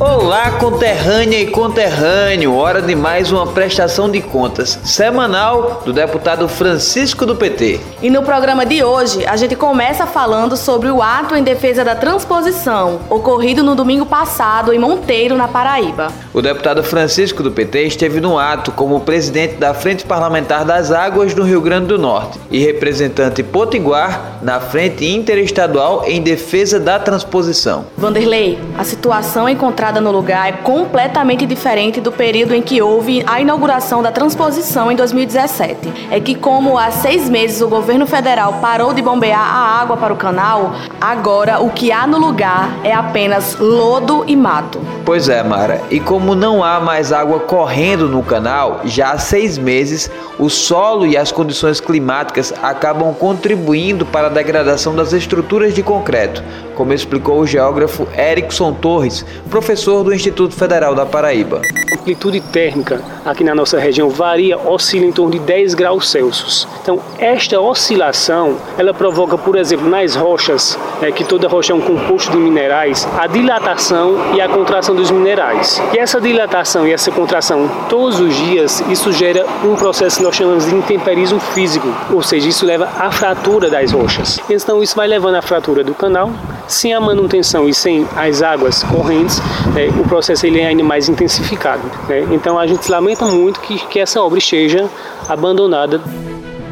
Olá, conterrânea e conterrâneo, hora de mais uma prestação de contas semanal do deputado Francisco do PT. E no programa de hoje, a gente começa falando sobre o ato em defesa da transposição, ocorrido no domingo passado em Monteiro, na Paraíba. O deputado Francisco do PT esteve no ato como presidente da Frente Parlamentar das Águas do Rio Grande do Norte e representante potiguar na Frente Interestadual em defesa da transposição. Vanderlei, a situação encontrada no lugar é completamente diferente do período em que houve a inauguração da transposição em 2017. É que, como há seis meses o governo federal parou de bombear a água para o canal, agora o que há no lugar é apenas lodo e mato. Pois é, Mara. E como não há mais água correndo no canal, já há seis meses, o solo e as condições climáticas acabam contribuindo para a degradação das estruturas de concreto, como explicou o geógrafo Erickson Torres, professor do Instituto Federal da Paraíba. A amplitude térmica aqui na nossa região varia, oscila em torno de 10 graus Celsius. Então, esta oscilação, ela provoca, por exemplo, nas rochas, é, que toda rocha é um composto de minerais, a dilatação e a contração dos minerais. E essa dilatação e essa contração todos os dias, isso gera um processo que nós chamamos de intemperismo físico, ou seja, isso leva à fratura das rochas. Então, isso vai levando à fratura do canal, sem a manutenção e sem as águas correntes, né, o processo ele é ainda mais intensificado. Né? Então a gente lamenta muito que, que essa obra esteja abandonada.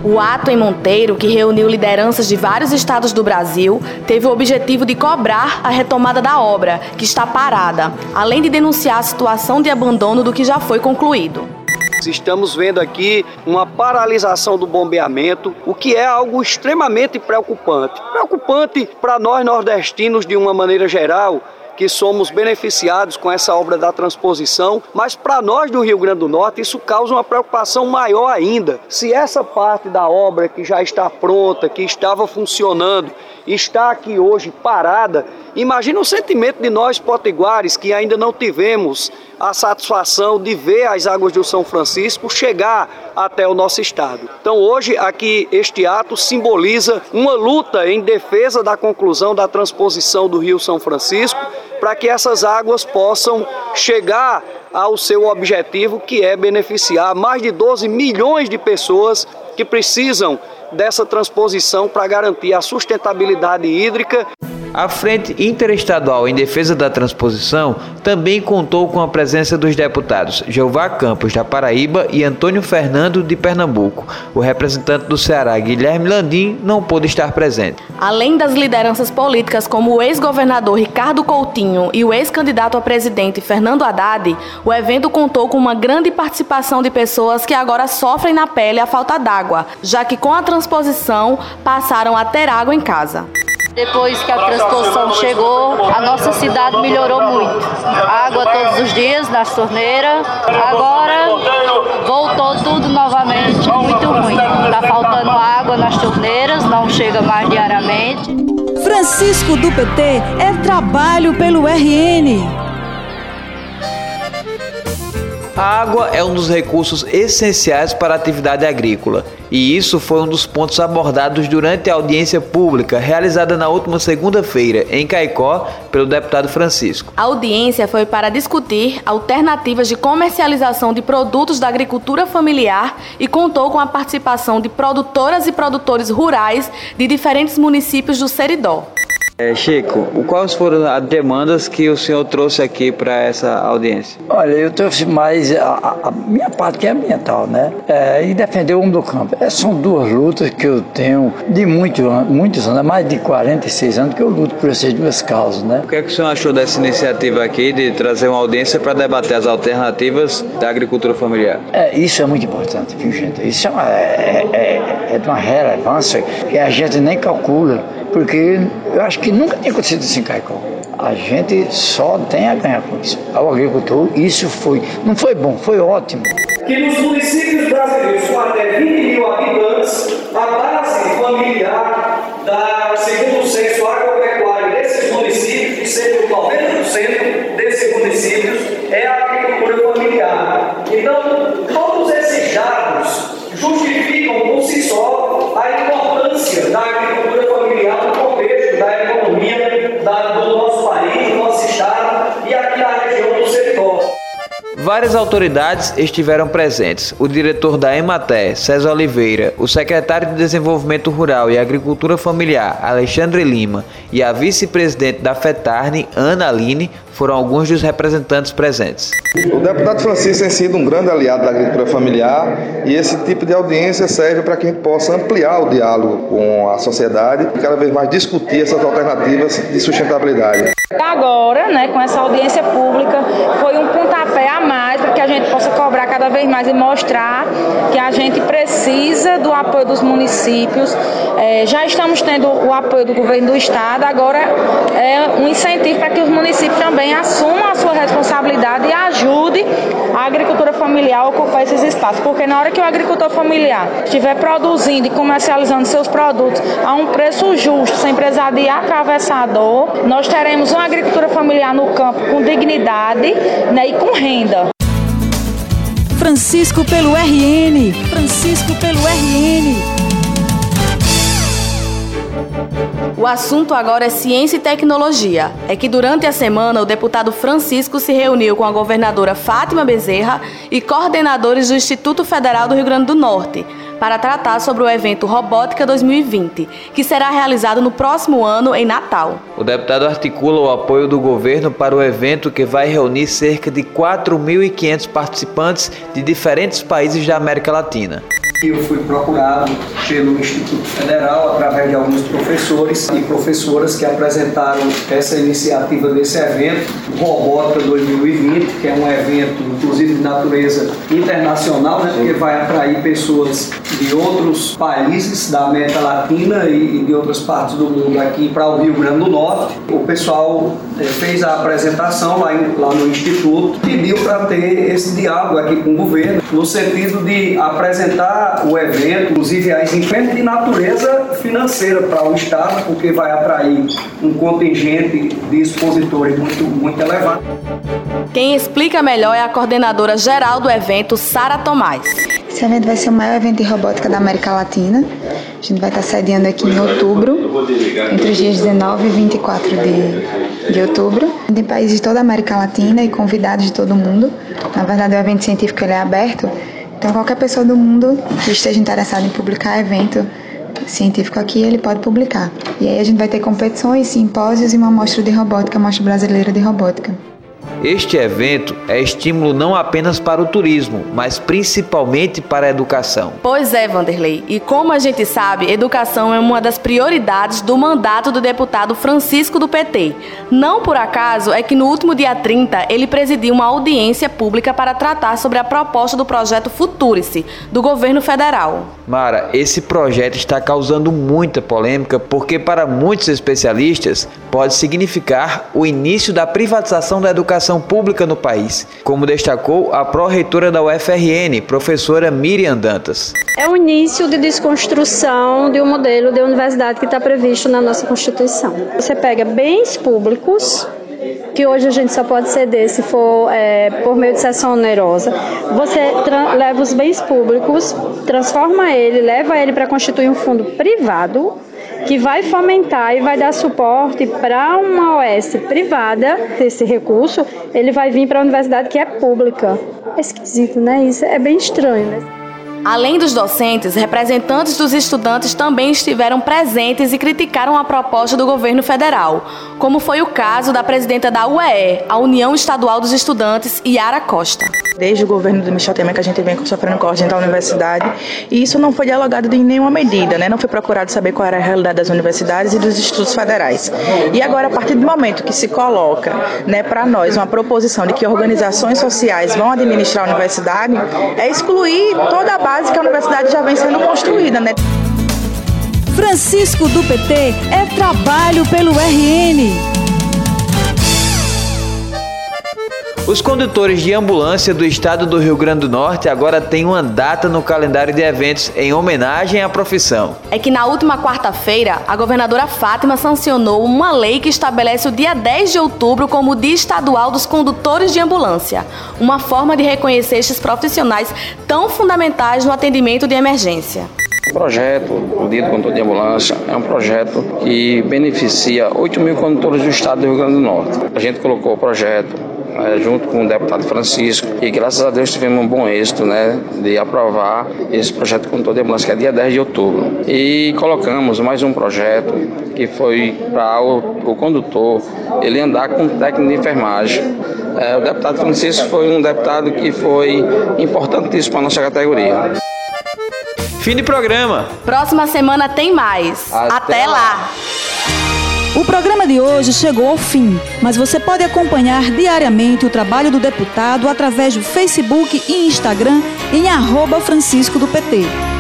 O ato em Monteiro, que reuniu lideranças de vários estados do Brasil, teve o objetivo de cobrar a retomada da obra, que está parada, além de denunciar a situação de abandono do que já foi concluído. Estamos vendo aqui uma paralisação do bombeamento, o que é algo extremamente preocupante. Preocupante para nós nordestinos de uma maneira geral, que somos beneficiados com essa obra da transposição, mas para nós do Rio Grande do Norte isso causa uma preocupação maior ainda. Se essa parte da obra que já está pronta, que estava funcionando, está aqui hoje parada, imagina o sentimento de nós potiguares que ainda não tivemos a satisfação de ver as águas do São Francisco chegar até o nosso estado. Então hoje aqui este ato simboliza uma luta em defesa da conclusão da transposição do Rio São Francisco para que essas águas possam chegar ao seu objetivo, que é beneficiar mais de 12 milhões de pessoas que precisam dessa transposição para garantir a sustentabilidade hídrica. A Frente Interestadual em Defesa da Transposição também contou com a presença dos deputados Jeová Campos, da Paraíba, e Antônio Fernando, de Pernambuco. O representante do Ceará, Guilherme Landim, não pôde estar presente. Além das lideranças políticas como o ex-governador Ricardo Coutinho e o ex-candidato a presidente Fernando Haddad, o evento contou com uma grande participação de pessoas que agora sofrem na pele a falta d'água, já que com a transposição passaram a ter água em casa. Depois que a transposição chegou, a nossa cidade melhorou muito. Água todos os dias nas torneiras. Agora voltou tudo novamente muito ruim. Está faltando água nas torneiras, não chega mais diariamente. Francisco do PT é trabalho pelo RN. A água é um dos recursos essenciais para a atividade agrícola, e isso foi um dos pontos abordados durante a audiência pública realizada na última segunda-feira em Caicó pelo deputado Francisco. A audiência foi para discutir alternativas de comercialização de produtos da agricultura familiar e contou com a participação de produtoras e produtores rurais de diferentes municípios do Seridó. É, Chico, quais foram as demandas que o senhor trouxe aqui para essa audiência? Olha, eu trouxe mais a, a minha parte que é ambiental, né? É, e defender o homem do campo. É, são duas lutas que eu tenho de muito, muitos anos, mais de 46 anos que eu luto por essas duas causas, né? O que é que o senhor achou dessa iniciativa aqui de trazer uma audiência para debater as alternativas da agricultura familiar? É, isso é muito importante, viu, gente? Isso é, uma, é, é, é de uma relevância que a gente nem calcula porque eu acho que nunca tinha acontecido isso em Caicó. A gente só tem a ganhar com isso. Ao agricultor, isso foi, não foi bom, foi ótimo. Que nos municípios brasileiros com até 20 mil habitantes, a base familiar da, segundo censo agropecuário desses municípios, cerca de 90% desses municípios, Várias autoridades estiveram presentes. O diretor da Ematé, César Oliveira, o secretário de Desenvolvimento Rural e Agricultura Familiar, Alexandre Lima, e a vice-presidente da FETARNE, Ana Aline, foram alguns dos representantes presentes. O deputado Francisco tem sido um grande aliado da agricultura familiar e esse tipo de audiência serve para que a gente possa ampliar o diálogo com a sociedade e cada vez mais discutir essas alternativas de sustentabilidade. Agora, né, com essa audiência pública, foi um pontapé a a gente possa cobrar cada vez mais e mostrar que a gente precisa do apoio dos municípios. É, já estamos tendo o apoio do governo do estado, agora é um incentivo para que os municípios também assumam a sua responsabilidade e ajude a agricultura familiar a ocupar esses espaços. Porque na hora que o agricultor familiar estiver produzindo e comercializando seus produtos a um preço justo, sem precisar de atravessador, nós teremos uma agricultura familiar no campo com dignidade né, e com renda. Francisco pelo RN. Francisco pelo RN. O assunto agora é ciência e tecnologia. É que durante a semana o deputado Francisco se reuniu com a governadora Fátima Bezerra e coordenadores do Instituto Federal do Rio Grande do Norte para tratar sobre o evento Robótica 2020, que será realizado no próximo ano em Natal. O deputado articula o apoio do governo para o evento que vai reunir cerca de 4.500 participantes de diferentes países da América Latina. Eu fui procurado pelo Instituto Federal através de alguns professores e professoras que apresentaram essa iniciativa desse evento, Robótica 2020, que é um evento, inclusive de natureza internacional, né, porque vai atrair pessoas de outros países da América Latina e de outras partes do mundo aqui para o Rio Grande do Norte. O pessoal eh, fez a apresentação lá, em, lá no Instituto, pediu para ter esse diálogo aqui com o governo, no sentido de apresentar o evento, inclusive as enchentes de natureza financeira para o Estado, porque vai atrair um contingente de expositores muito, muito elevado. Quem explica melhor é a coordenadora geral do evento, Sara Tomás. Esse evento vai ser o maior evento de robótica da América Latina. A gente vai estar sediando aqui em outubro, entre os dias 19 e 24 de, de outubro. Tem países de toda a América Latina e convidados de todo mundo. Na verdade, o evento científico ele é aberto então, qualquer pessoa do mundo que esteja interessada em publicar evento científico aqui, ele pode publicar. E aí a gente vai ter competições, simpósios e uma mostra de robótica, mostra brasileira de robótica. Este evento é estímulo não apenas para o turismo, mas principalmente para a educação. Pois é, Vanderlei. E como a gente sabe, educação é uma das prioridades do mandato do deputado Francisco do PT. Não por acaso é que no último dia 30 ele presidiu uma audiência pública para tratar sobre a proposta do projeto Futurice, do governo federal. Mara, esse projeto está causando muita polêmica porque, para muitos especialistas, pode significar o início da privatização da educação pública no país, como destacou a pró-reitora da UFRN, professora Miriam Dantas. É o início de desconstrução de um modelo de universidade que está previsto na nossa Constituição. Você pega bens públicos que hoje a gente só pode ceder se for é, por meio de sessão onerosa. Você leva os bens públicos, transforma ele, leva ele para constituir um fundo privado que vai fomentar e vai dar suporte para uma OS privada. Esse recurso ele vai vir para a universidade que é pública. É esquisito, né? Isso é bem estranho, né? Além dos docentes, representantes dos estudantes também estiveram presentes e criticaram a proposta do governo federal, como foi o caso da presidenta da UEE, a União Estadual dos Estudantes, Yara Costa. Desde o governo do Michel Temer que a gente vem sofrendo corte da universidade e isso não foi dialogado em nenhuma medida, né? não foi procurado saber qual era a realidade das universidades e dos institutos federais. E agora, a partir do momento que se coloca né, para nós uma proposição de que organizações sociais vão administrar a universidade, é excluir toda a base base que a universidade já vem sendo construída, né? Francisco do PT é trabalho pelo RN. Os condutores de ambulância do estado do Rio Grande do Norte agora têm uma data no calendário de eventos em homenagem à profissão. É que na última quarta-feira, a governadora Fátima sancionou uma lei que estabelece o dia 10 de outubro como o Dia Estadual dos Condutores de Ambulância, uma forma de reconhecer estes profissionais tão fundamentais no atendimento de emergência. O projeto, o Dia do Condutor de Ambulância, é um projeto que beneficia 8 mil condutores do estado do Rio Grande do Norte. A gente colocou o projeto é, junto com o deputado Francisco, e graças a Deus tivemos um bom êxito né, de aprovar esse projeto de condutor de ambulância, que é dia 10 de outubro. E colocamos mais um projeto que foi para o, o, condutor ele andar com técnico de enfermagem. É, o deputado Francisco foi um deputado que foi importantíssimo para a nossa categoria. Fim de programa. Próxima semana tem mais. Até, Até lá. lá. O programa de hoje chegou ao fim, mas você pode acompanhar diariamente o trabalho do deputado através do Facebook e Instagram em arroba Francisco do PT.